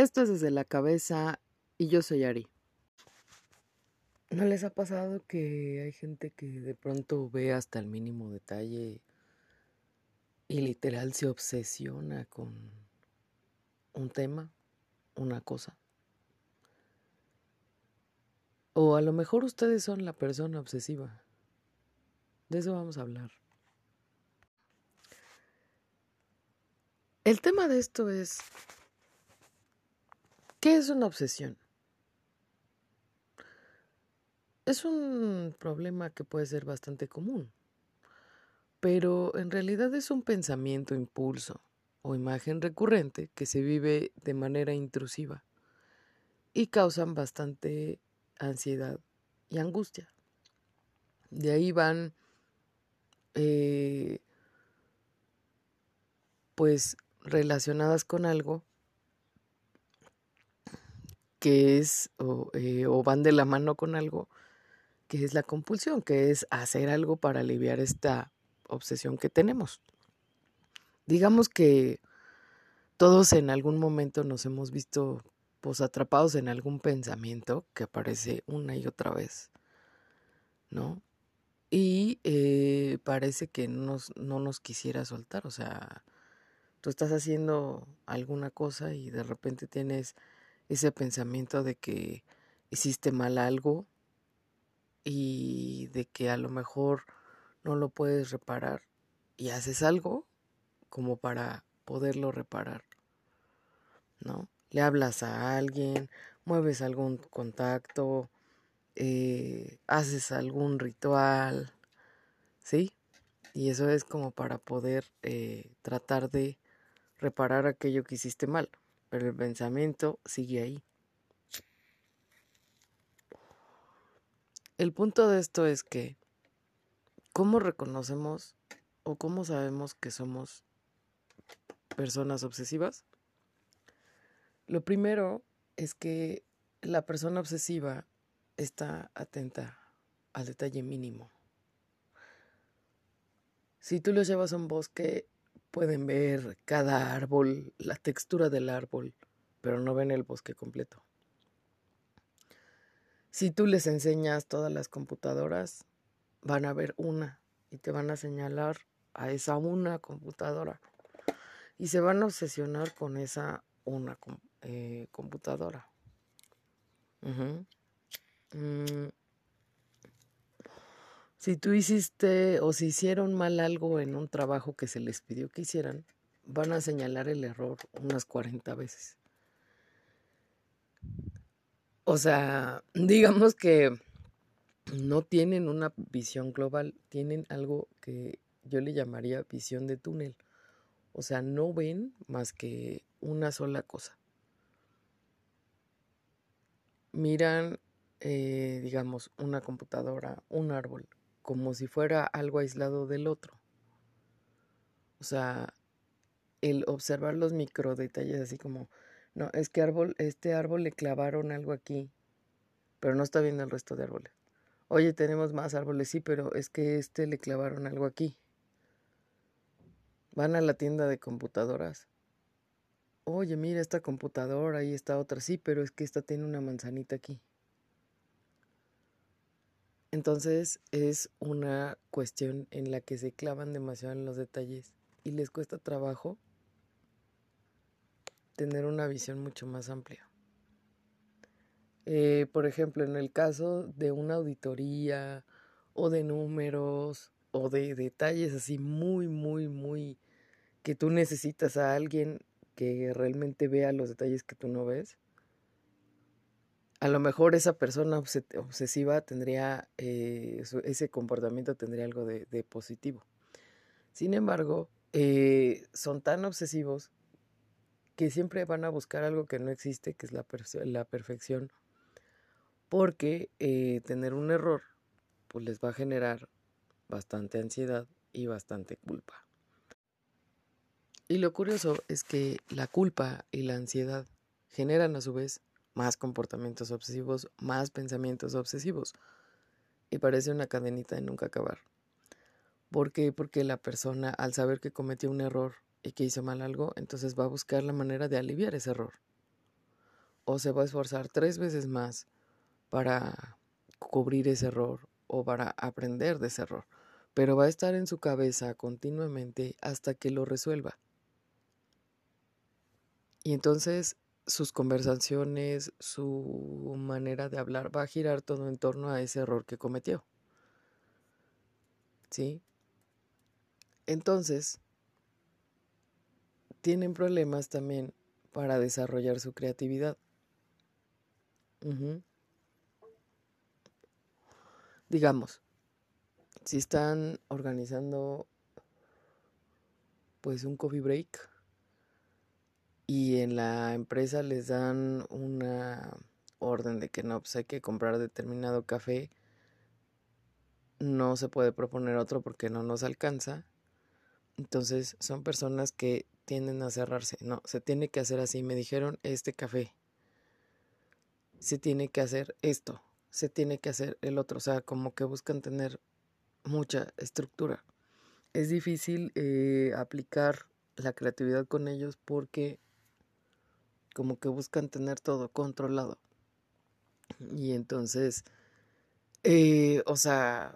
Esto es desde la cabeza y yo soy Ari. ¿No les ha pasado que hay gente que de pronto ve hasta el mínimo detalle y literal se obsesiona con un tema, una cosa? O a lo mejor ustedes son la persona obsesiva. De eso vamos a hablar. El tema de esto es ¿Qué es una obsesión? Es un problema que puede ser bastante común, pero en realidad es un pensamiento, impulso o imagen recurrente que se vive de manera intrusiva y causan bastante ansiedad y angustia. De ahí van, eh, pues, relacionadas con algo que es eh, o, van de la mano con algo, que es la compulsión, que es hacer algo para aliviar esta obsesión que tenemos. Digamos que todos en algún momento nos hemos visto pues atrapados en algún pensamiento que aparece una y otra vez, ¿no? Y eh, parece que no nos quisiera soltar, o sea, tú estás haciendo alguna cosa y de repente tienes ese pensamiento de que hiciste mal algo y de que a lo mejor no lo puedes reparar y haces algo como para poderlo reparar, ¿no? Le hablas a alguien, mueves algún contacto, eh, haces algún ritual, ¿sí? Y eso es como para poder eh, tratar de reparar aquello que hiciste mal pero el pensamiento sigue ahí. El punto de esto es que, ¿cómo reconocemos o cómo sabemos que somos personas obsesivas? Lo primero es que la persona obsesiva está atenta al detalle mínimo. Si tú los llevas a un bosque pueden ver cada árbol, la textura del árbol, pero no ven el bosque completo. Si tú les enseñas todas las computadoras, van a ver una y te van a señalar a esa una computadora y se van a obsesionar con esa una eh, computadora. Si tú hiciste o si hicieron mal algo en un trabajo que se les pidió que hicieran, van a señalar el error unas 40 veces. O sea, digamos que no tienen una visión global, tienen algo que yo le llamaría visión de túnel. O sea, no ven más que una sola cosa. Miran, eh, digamos, una computadora, un árbol, como si fuera algo aislado del otro. O sea, el observar los micro detalles así como, no, es que árbol, este árbol le clavaron algo aquí, pero no está viendo el resto de árboles. Oye, tenemos más árboles, sí, pero es que este le clavaron algo aquí. Van a la tienda de computadoras. Oye, mira esta computadora, y esta otra, sí, pero es que esta tiene una manzanita aquí. Entonces es una cuestión en la que se clavan demasiado en los detalles y les cuesta trabajo tener una visión mucho más amplia. Eh, por ejemplo, en el caso de una auditoría o de números o de detalles así muy, muy, muy que tú necesitas a alguien que realmente vea los detalles que tú no ves, a lo mejor esa persona obsesiva tendría, eh, ese comportamiento tendría algo de, positivo. Sin embargo, eh, son tan obsesivos que siempre van a buscar algo que no existe, que es la, perfección, porque eh, tener un error pues les va a generar bastante ansiedad y bastante culpa. Y lo curioso es que la culpa y la ansiedad generan a su vez más comportamientos obsesivos, más pensamientos obsesivos. Y parece una cadenita de nunca acabar. ¿Por qué? Porque la persona, al saber que cometió un error y que hizo mal algo, entonces va a buscar la manera de aliviar ese error. o se va a esforzar tres veces más para cubrir ese error o para aprender de ese error, pero va a estar en su cabeza continuamente hasta que lo resuelva. Y entonces sus conversaciones, su manera de hablar va a girar todo en torno a ese error que cometió. ¿Sí? Entonces, tienen problemas también para desarrollar su creatividad. Digamos, si están organizando pues un coffee break y en la empresa les dan una orden de que no, pues hay que comprar determinado café, no se puede proponer otro porque no nos alcanza. Entonces son personas que tienden a cerrarse. No, se tiene que hacer así. Me dijeron este café. Se tiene que hacer esto. Se tiene que hacer el otro. O sea, como que buscan tener mucha estructura. Es difícil eh, aplicar la creatividad con ellos porque como que buscan tener todo controlado. Y entonces, eh, o sea,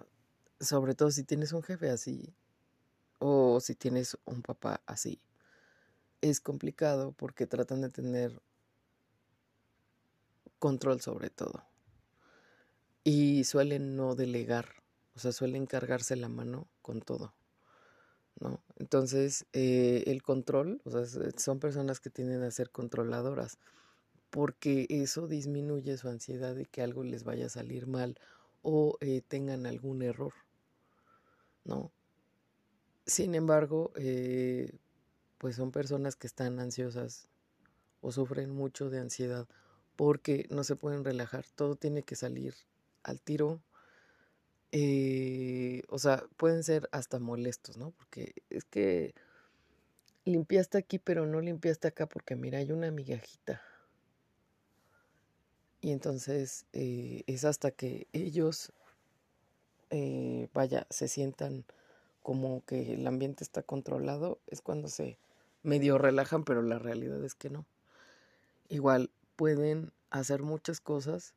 sobre todo si tienes un jefe así o si tienes un papá así, es complicado porque tratan de tener control sobre todo. Y suelen no delegar, o sea, suelen cargarse la mano con todo. ¿no? Entonces, eh, el control, o sea, son personas que tienden a ser controladoras, porque eso disminuye su ansiedad de que algo les vaya a salir mal o eh, tengan algún error, ¿no? Sin embargo, eh, pues son personas que están ansiosas o sufren mucho de ansiedad porque no se pueden relajar, todo tiene que salir al tiro, eh, o sea, pueden ser hasta molestos, ¿no? Porque es que limpiaste aquí, pero no limpiaste acá porque mira, hay una migajita. Y entonces eh, es hasta que ellos, eh, vaya, se sientan como que el ambiente está controlado, es cuando se medio relajan, pero la realidad es que no. Igual pueden hacer muchas cosas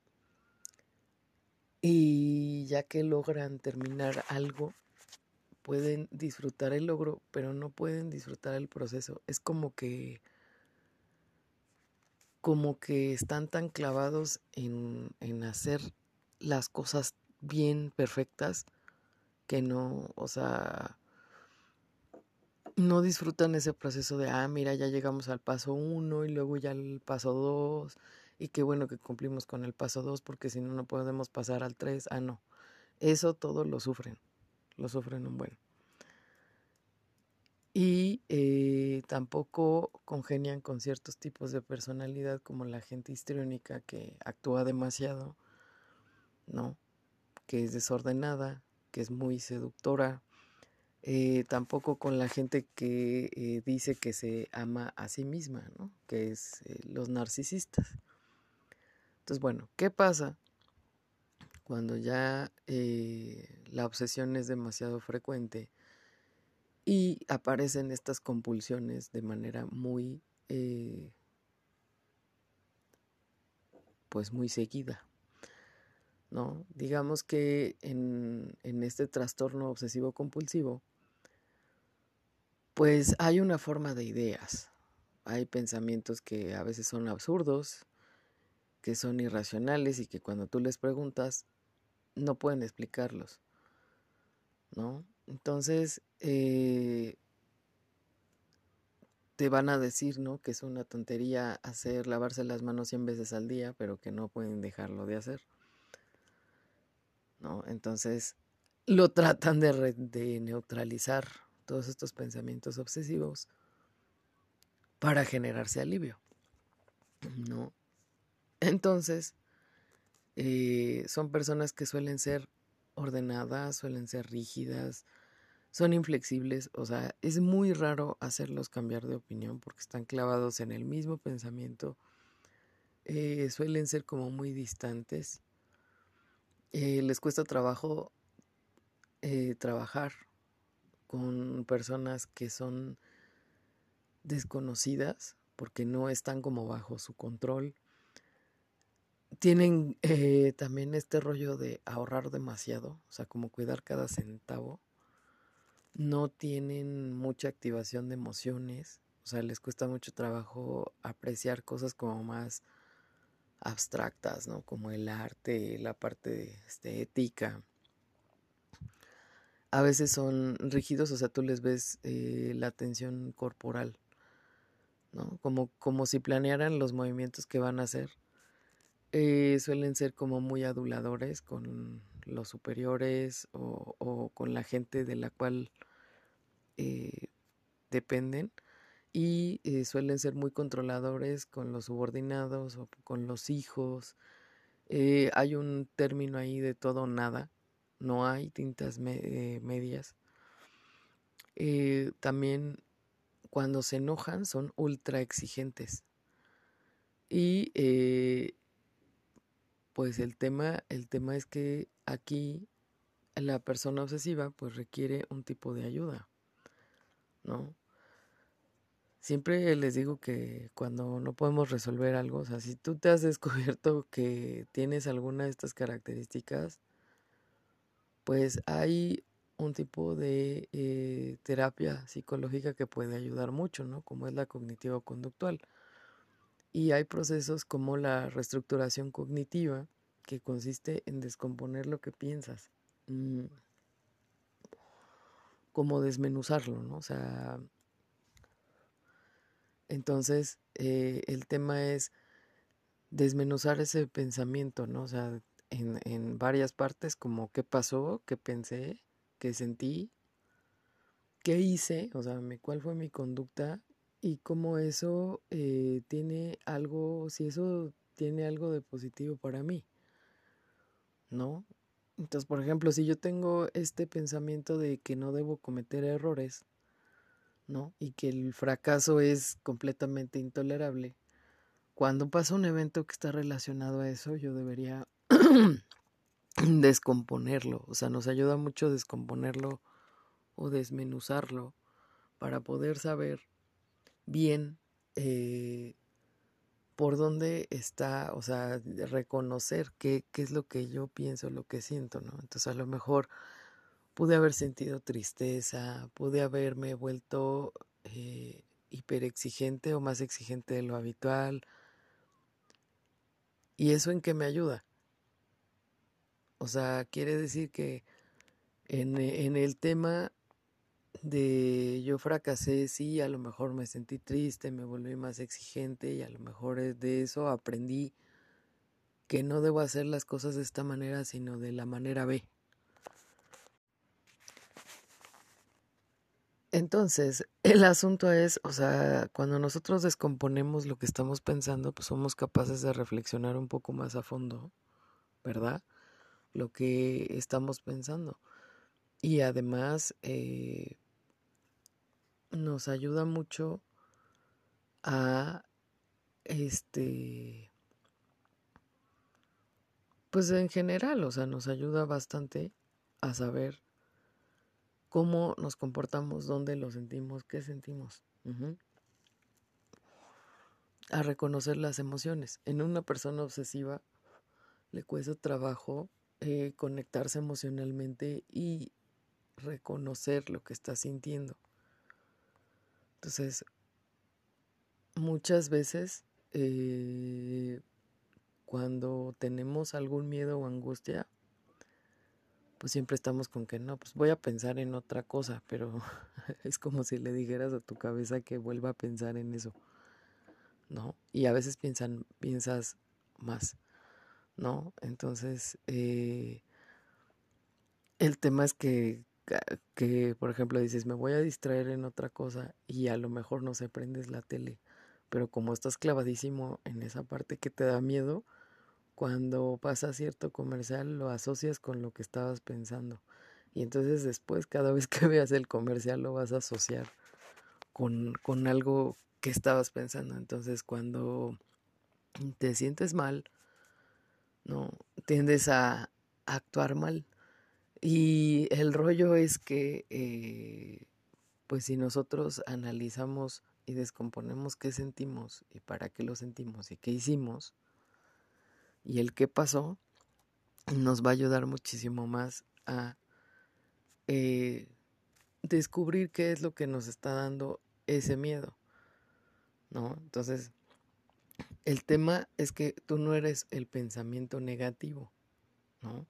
y ya que logran terminar algo, pueden disfrutar el logro, pero no pueden disfrutar el proceso. Es como que como que están tan clavados en, en hacer las cosas bien perfectas que no, o sea, no disfrutan ese proceso de, ah, mira, ya llegamos al paso uno y luego ya al paso dos y qué bueno que cumplimos con el paso 2 porque si no, no podemos pasar al 3. Ah, no. Eso todo lo sufren, lo sufren un buen. Y eh, tampoco congenian con ciertos tipos de personalidad como la gente histriónica que actúa demasiado, ¿no? Que es desordenada, que es muy seductora. Eh, tampoco con la gente que eh, dice que se ama a sí misma, ¿no? Que es los narcisistas. Entonces, bueno, ¿qué pasa cuando ya eh, la obsesión es demasiado frecuente y aparecen estas compulsiones de manera muy, eh, pues muy seguida? ¿No? Digamos que en, en este trastorno obsesivo compulsivo, pues hay una forma de ideas, hay pensamientos que a veces son absurdos, que son irracionales y que cuando tú les preguntas no pueden explicarlos, ¿no? Entonces, eh, te van a decir, ¿no? Que es una tontería hacer lavarse las manos 100 veces al día, pero que no pueden dejarlo de hacer, ¿no? Entonces, lo tratan de, de neutralizar todos estos pensamientos obsesivos para generarse alivio, ¿no? Entonces, eh, son personas que suelen ser ordenadas, suelen ser rígidas, son inflexibles, o sea, es muy raro hacerlos cambiar de opinión porque están clavados en el mismo pensamiento, eh, suelen ser como muy distantes, eh, les cuesta trabajo trabajar con personas que son desconocidas porque no están como bajo su control tienen eh, también este rollo de ahorrar demasiado, o sea, como cuidar cada centavo. No tienen mucha activación de emociones, o sea, les cuesta mucho trabajo apreciar cosas como más abstractas, ¿no? Como el arte, la parte estética. A veces son rígidos, o sea, tú les ves eh, la tensión corporal, ¿no? Como, como si planearan los movimientos que van a hacer. Eh, suelen ser como muy aduladores con los superiores o, con la gente de la cual eh, dependen y eh, suelen ser muy controladores con los subordinados o con los hijos. Hay un término ahí de todo o nada, no hay tintas medias. también cuando se enojan son ultra exigentes. Y pues el tema, el tema es que aquí la persona obsesiva pues requiere un tipo de ayuda, ¿no? Siempre les digo que cuando no podemos resolver algo, o sea, si tú te has descubierto que tienes alguna de estas características, pues hay un tipo de eh, terapia psicológica que puede ayudar mucho, ¿no? Como es la cognitivo-conductual. Y hay procesos como la reestructuración cognitiva, que consiste en descomponer lo que piensas, mm, como desmenuzarlo, ¿no? O sea, entonces, eh, el tema es desmenuzar ese pensamiento, ¿no? O sea, en, en varias partes, como qué pasó, qué pensé, qué sentí, qué hice, o sea, cuál fue mi conducta y cómo eso eh, tiene algo, si eso tiene algo de positivo para mí, ¿no? Entonces, por ejemplo, si yo tengo este pensamiento de que no debo cometer errores, ¿no? Y que el fracaso es completamente intolerable. Cuando pasa un evento que está relacionado a eso, yo debería descomponerlo. O sea, nos ayuda mucho descomponerlo o desmenuzarlo para poder saber bien eh, por dónde está, o sea, reconocer qué, qué es lo que yo pienso, lo que siento, ¿no? Entonces a lo mejor pude haber sentido tristeza, pude haberme vuelto eh, hiperexigente o más exigente de lo habitual. ¿Y eso en qué me ayuda? O sea, quiere decir que en, en el tema de yo fracasé, sí, a lo mejor me sentí triste, me volví más exigente y a lo mejor de eso aprendí que no debo hacer las cosas de esta manera, sino de la manera B. Entonces, el asunto es, o sea, cuando nosotros descomponemos lo que estamos pensando, pues somos capaces de reflexionar un poco más a fondo, ¿verdad? Lo que estamos pensando. Y además, eh, nos ayuda mucho a, este, pues en general, o sea, nos ayuda bastante a saber cómo nos comportamos, dónde lo sentimos, qué sentimos. A reconocer las emociones. En una persona obsesiva le cuesta trabajo eh, conectarse emocionalmente y reconocer lo que está sintiendo. Entonces, muchas veces eh, cuando tenemos algún miedo o angustia, pues siempre estamos con que no, pues voy a pensar en otra cosa, pero es como si le dijeras a tu cabeza que vuelva a pensar en eso, ¿no? Y a veces piensan, piensas más, ¿no? Entonces, eh, el tema es que, que, por ejemplo, dices, me voy a distraer en otra cosa y a lo mejor no se prendes la tele, pero como estás clavadísimo en esa parte que te da miedo, cuando pasa cierto comercial lo asocias con lo que estabas pensando. Y entonces después cada vez que veas el comercial lo vas a asociar con, con algo que estabas pensando. Entonces cuando te sientes mal, no tiendes a, actuar mal. Y el rollo es que, eh, pues si nosotros analizamos y descomponemos qué sentimos y para qué lo sentimos y qué hicimos, y el qué pasó nos va a ayudar muchísimo más a eh, descubrir qué es lo que nos está dando ese miedo, ¿no? Entonces, el tema es que tú no eres el pensamiento negativo, ¿no?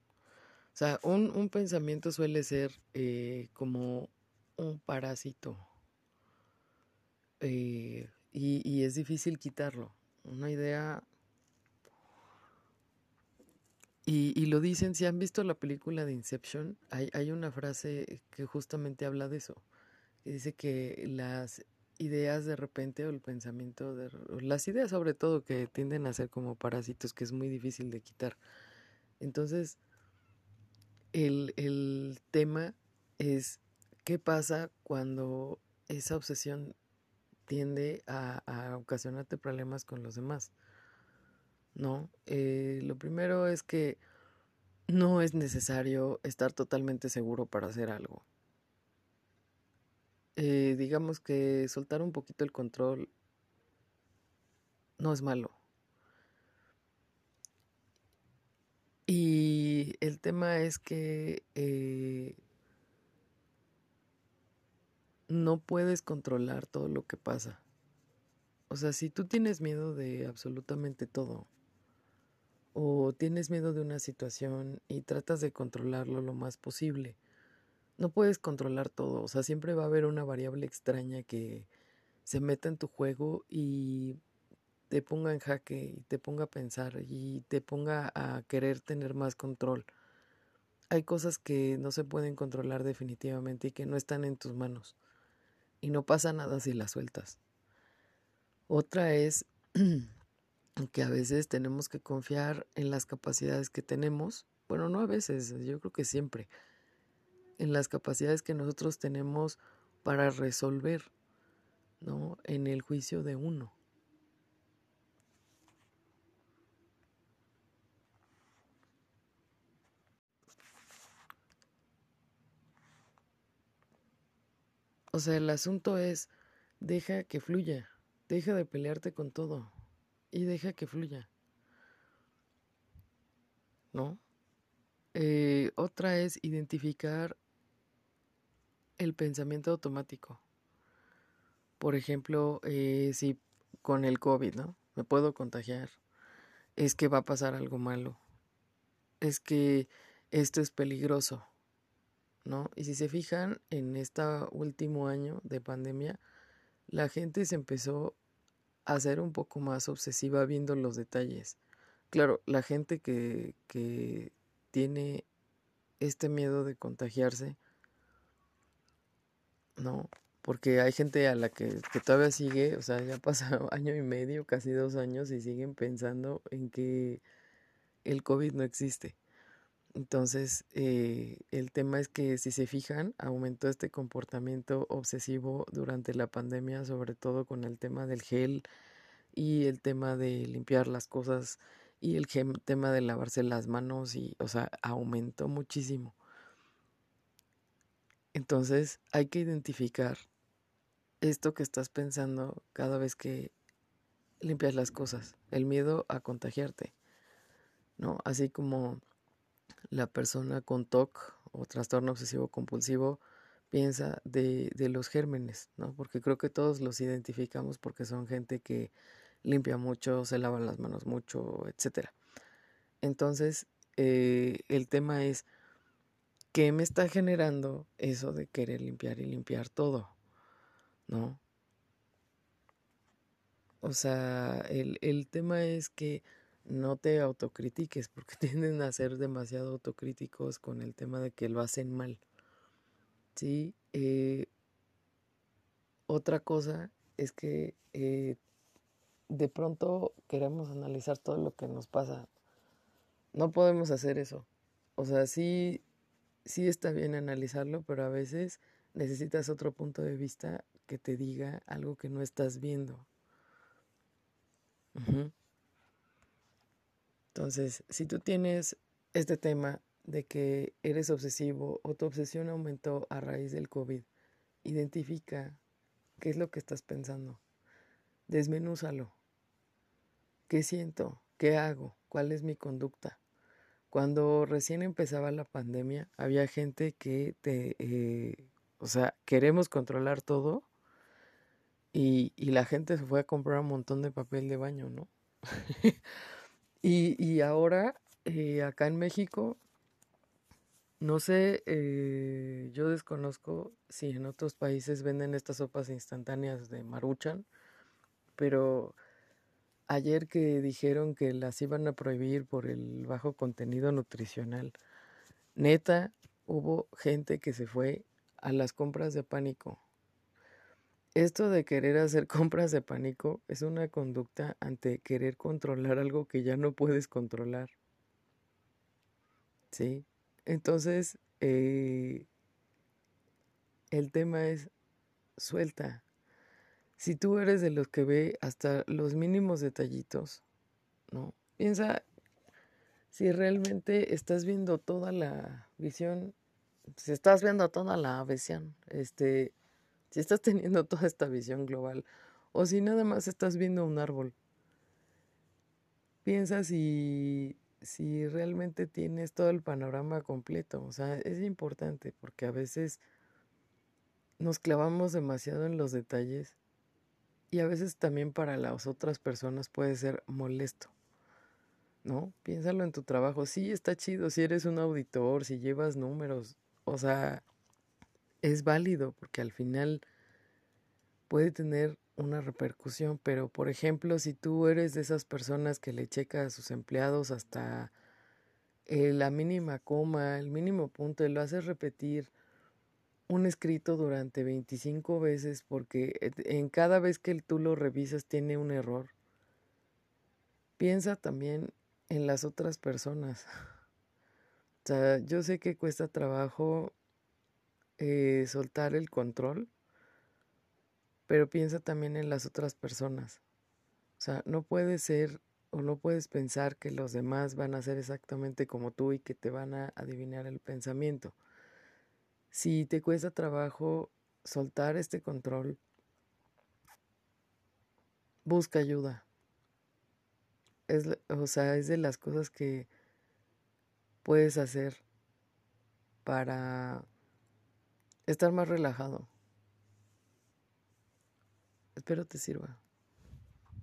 O sea, un, un pensamiento suele ser eh, como un parásito eh, y, y es difícil quitarlo. Una idea y, y, lo dicen, si han visto la película de Inception, hay, hay una frase que justamente habla de eso, que dice que las ideas de repente o el pensamiento, de, las ideas sobre todo que tienden a ser como parásitos que es muy difícil de quitar. Entonces, el, el tema es qué pasa cuando esa obsesión tiende a, ocasionarte problemas con los demás. ¿no? Eh, lo primero es que no es necesario estar totalmente seguro para hacer algo. Eh, digamos que soltar un poquito el control no es malo. Y el tema es que eh, no puedes controlar todo lo que pasa. O sea, si tú tienes miedo de absolutamente todo, o tienes miedo de una situación y tratas de controlarlo lo más posible. No puedes controlar todo, o sea, siempre va a haber una variable extraña que se meta en tu juego y te ponga en jaque y te ponga a pensar y te ponga a querer tener más control. Hay cosas que no se pueden controlar definitivamente y que no están en tus manos. Y no pasa nada si las sueltas. Otra es que a veces tenemos que confiar en las capacidades que tenemos, bueno, no a veces, yo creo que siempre, en las capacidades que nosotros tenemos para resolver, ¿no? En el juicio de uno. O sea, el asunto es, deja que fluya, deja de pelearte con todo y deja que fluya. ¿No? Eh, otra es identificar el pensamiento automático. Por ejemplo, eh, si con el COVID, ¿no? Me puedo contagiar. Es que va a pasar algo malo. Es que esto es peligroso. ¿No? Y si se fijan, en este último año de pandemia, la gente se empezó a ser un poco más obsesiva viendo los detalles. Claro, la gente que, que tiene este miedo de contagiarse, ¿no? Porque hay gente a la que, que todavía sigue, o sea, ya pasa año y medio, casi dos años, y siguen pensando en que el COVID no existe. Entonces, eh, el tema es que si se fijan, aumentó este comportamiento obsesivo durante la pandemia, sobre todo con el tema del gel y el tema de limpiar las cosas y el tema de lavarse las manos y, o sea, aumentó muchísimo. Entonces, hay que identificar esto que estás pensando cada vez que limpias las cosas, el miedo a contagiarte, ¿no? Así como la persona con TOC o trastorno obsesivo compulsivo piensa de, de, los gérmenes, ¿no? Porque creo que todos los identificamos porque son gente que limpia mucho, se lava las manos mucho, etcétera. Entonces, eh, el tema es, ¿qué me está generando eso de querer limpiar y limpiar todo? ¿No? O sea, el, el tema es que no te autocritiques porque tienden a ser demasiado autocríticos con el tema de que lo hacen mal. Sí, eh, otra cosa es que eh, de pronto queremos analizar todo lo que nos pasa. No podemos hacer eso. O sea, sí, sí está bien analizarlo, pero a veces necesitas otro punto de vista que te diga algo que no estás viendo. Entonces, si tú tienes este tema de que eres obsesivo o tu obsesión aumentó a raíz del COVID, identifica qué es lo que estás pensando. Desmenúzalo. ¿Qué siento? ¿Qué hago? cuál es mi conducta. Cuando recién empezaba la pandemia, había gente que te, eh, o sea, queremos controlar todo y, y, la gente se fue a comprar un montón de papel de baño, ¿no? y, y, ahora, eh, acá en México, no sé, eh, yo desconozco si en otros países venden estas sopas instantáneas de maruchan, pero ayer que dijeron que las iban a prohibir por el bajo contenido nutricional, neta, hubo gente que se fue a las compras de pánico. Esto de querer hacer compras de pánico es una conducta ante querer controlar algo que ya no puedes controlar. ¿Sí? Entonces, eh, el tema es suelta, si tú eres de los que ve hasta los mínimos detallitos, ¿no? Piensa si realmente estás viendo toda la visión, si estás viendo toda la visión, este, si estás teniendo toda esta visión global, o si nada más estás viendo un árbol. Piensa si, si realmente tienes todo el panorama completo. O sea, es importante porque a veces nos clavamos demasiado en los detalles y a veces también para las otras personas puede ser molesto. ¿No? Piénsalo en tu trabajo. Sí, está chido si eres un auditor, si llevas números. O sea, es válido porque al final puede tener una repercusión, pero por ejemplo, si tú eres de esas personas que le checa a sus empleados hasta eh, la mínima coma, el mínimo punto, y lo haces repetir un escrito durante 25 veces porque en cada vez que tú lo revisas tiene un error. Piensa también en las otras personas. O sea, yo sé que cuesta trabajo eh, soltar el control, pero piensa también en las otras personas. O sea, no puede ser o no puedes pensar que los demás van a ser exactamente como tú y que te van a adivinar el pensamiento. Si te cuesta trabajo soltar este control, busca ayuda. Es, o sea, es de las cosas que puedes hacer para estar más relajado. Espero te sirva.